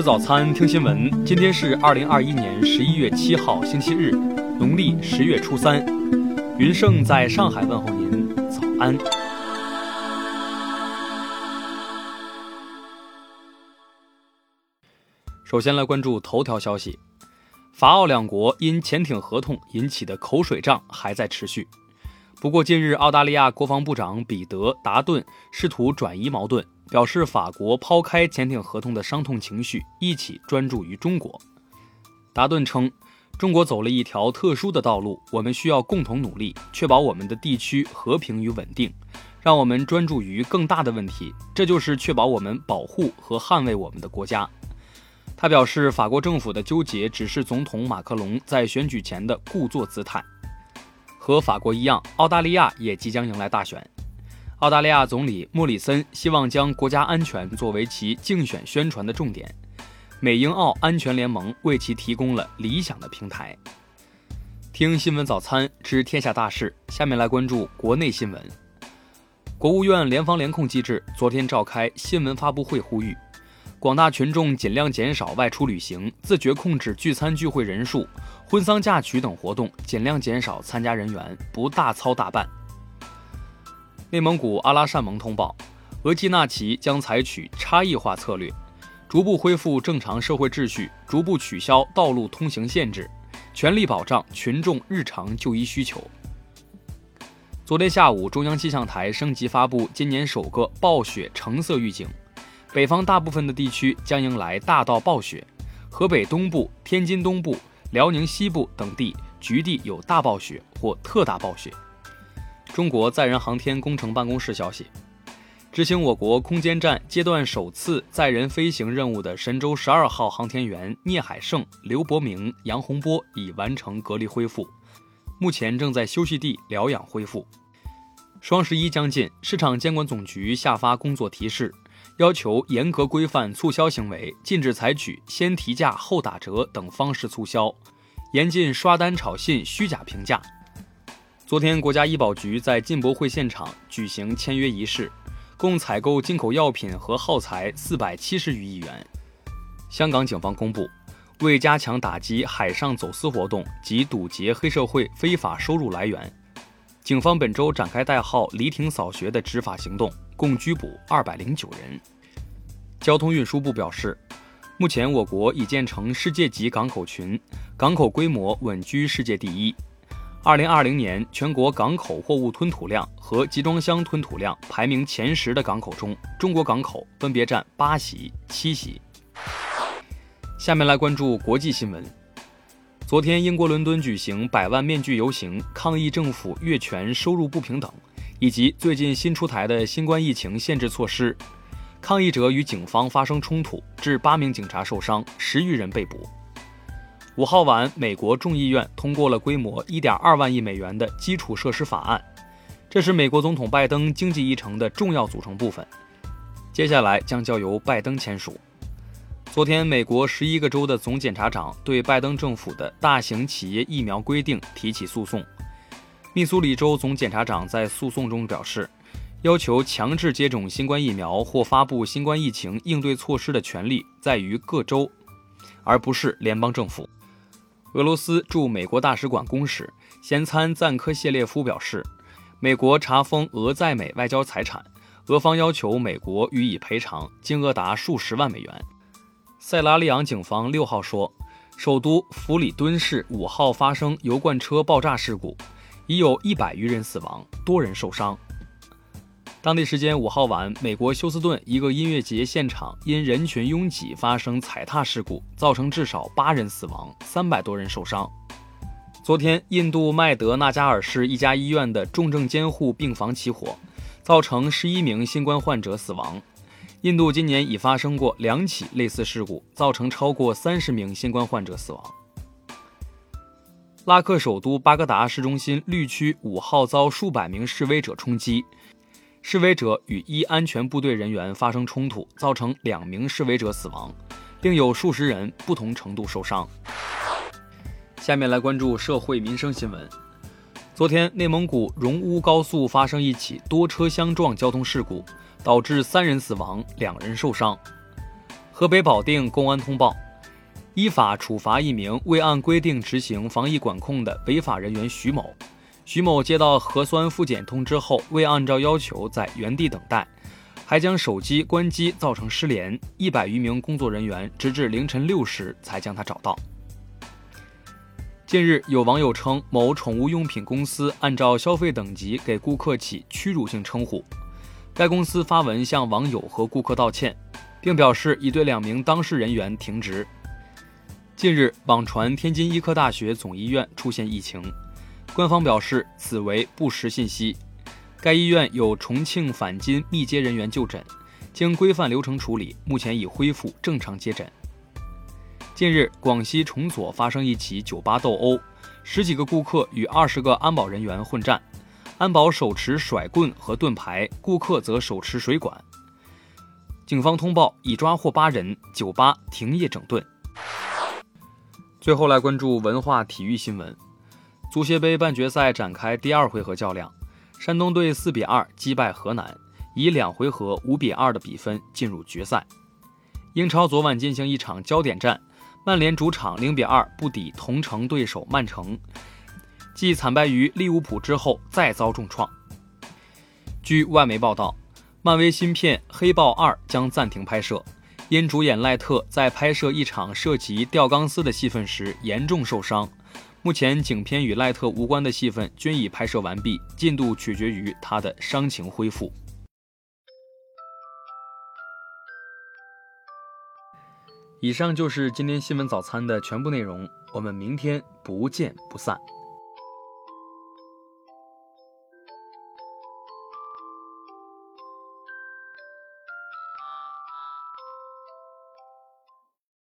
吃早餐，听新闻。今天是二零二一年十一月七号，星期日，农历十月初三。云盛在上海问候您，早安。首先来关注头条消息：法澳两国因潜艇合同引起的口水仗还在持续。不过，近日澳大利亚国防部长彼得·达顿试图转移矛盾。表示法国抛开潜艇合同的伤痛情绪，一起专注于中国。达顿称，中国走了一条特殊的道路，我们需要共同努力，确保我们的地区和平与稳定。让我们专注于更大的问题，这就是确保我们保护和捍卫我们的国家。他表示，法国政府的纠结只是总统马克龙在选举前的故作姿态。和法国一样，澳大利亚也即将迎来大选。澳大利亚总理莫里森希望将国家安全作为其竞选宣传的重点，美英澳安全联盟为其提供了理想的平台。听新闻早餐知天下大事，下面来关注国内新闻。国务院联防联控机制昨天召开新闻发布会，呼吁广大群众尽量减少外出旅行，自觉控制聚餐聚会人数，婚丧嫁娶等活动尽量减少参加人员，不大操大办。内蒙古阿拉善盟通报，额济纳旗将采取差异化策略，逐步恢复正常社会秩序，逐步取消道路通行限制，全力保障群众日常就医需求。昨天下午，中央气象台升级发布今年首个暴雪橙色预警，北方大部分的地区将迎来大到暴雪，河北东部、天津东部、辽宁西部等地局地有大暴雪或特大暴雪。中国载人航天工程办公室消息，执行我国空间站阶段首次载人飞行任务的神舟十二号航天员聂海胜、刘伯明、杨洪波已完成隔离恢复，目前正在休息地疗养恢复。双十一将近，市场监管总局下发工作提示，要求严格规范促销行为，禁止采取先提价后打折等方式促销，严禁刷单炒信、虚假评价。昨天，国家医保局在进博会现场举行签约仪式，共采购进口药品和耗材四百七十余亿元。香港警方公布，为加强打击海上走私活动及堵截黑社会非法收入来源，警方本周展开代号“黎庭扫穴”的执法行动，共拘捕二百零九人。交通运输部表示，目前我国已建成世界级港口群，港口规模稳居世界第一。二零二零年全国港口货物吞吐量和集装箱吞吐量排名前十的港口中，中国港口分别占八席、七席。下面来关注国际新闻。昨天，英国伦敦举行百万面具游行，抗议政府越权、收入不平等，以及最近新出台的新冠疫情限制措施。抗议者与警方发生冲突，致八名警察受伤，十余人被捕。五号晚，美国众议院通过了规模1.2万亿美元的基础设施法案，这是美国总统拜登经济议程的重要组成部分。接下来将交由拜登签署。昨天，美国十一个州的总检察长对拜登政府的大型企业疫苗规定提起诉讼。密苏里州总检察长在诉讼中表示，要求强制接种新冠疫苗或发布新冠疫情应对措施的权利在于各州，而不是联邦政府。俄罗斯驻美国大使馆公使先参赞科谢列夫表示，美国查封俄在美外交财产，俄方要求美国予以赔偿，金额达数十万美元。塞拉利昂警方六号说，首都弗里敦市五号发生油罐车爆炸事故，已有一百余人死亡，多人受伤。当地时间五号晚，美国休斯顿一个音乐节现场因人群拥挤发生踩踏事故，造成至少八人死亡，三百多人受伤。昨天，印度麦德纳加尔市一家医院的重症监护病房起火，造成十一名新冠患者死亡。印度今年已发生过两起类似事故，造成超过三十名新冠患者死亡。拉克首都巴格达市中心绿区五号遭数百名示威者冲击。示威者与一安全部队人员发生冲突，造成两名示威者死亡，并有数十人不同程度受伤。下面来关注社会民生新闻。昨天，内蒙古荣乌高速发生一起多车相撞交通事故，导致三人死亡，两人受伤。河北保定公安通报，依法处罚一名未按规定执行防疫管控的违法人员徐某。徐某接到核酸复检通知后，未按照要求在原地等待，还将手机关机，造成失联。一百余名工作人员直至凌晨六时才将他找到。近日，有网友称某宠物用品公司按照消费等级给顾客起屈辱性称呼。该公司发文向网友和顾客道歉，并表示已对两名当事人员停职。近日，网传天津医科大学总医院出现疫情，官方表示此为不实信息。该医院有重庆返津密接人员就诊，经规范流程处理，目前已恢复正常接诊。近日，广西崇左发生一起酒吧斗殴，十几个顾客与二十个安保人员混战，安保手持甩棍和盾牌，顾客则手持水管。警方通报已抓获八人，酒吧停业整顿。最后来关注文化体育新闻，足协杯半决赛展开第二回合较量，山东队四比二击败河南，以两回合五比二的比分进入决赛。英超昨晚进行一场焦点战。曼联主场零比二不敌同城对手曼城，继惨败于利物浦之后再遭重创。据外媒报道，漫威新片《黑豹二》将暂停拍摄，因主演赖特在拍摄一场涉及吊钢丝的戏份时严重受伤。目前，景片与赖特无关的戏份均已拍摄完毕，进度取决于他的伤情恢复。以上就是今天新闻早餐的全部内容，我们明天不见不散。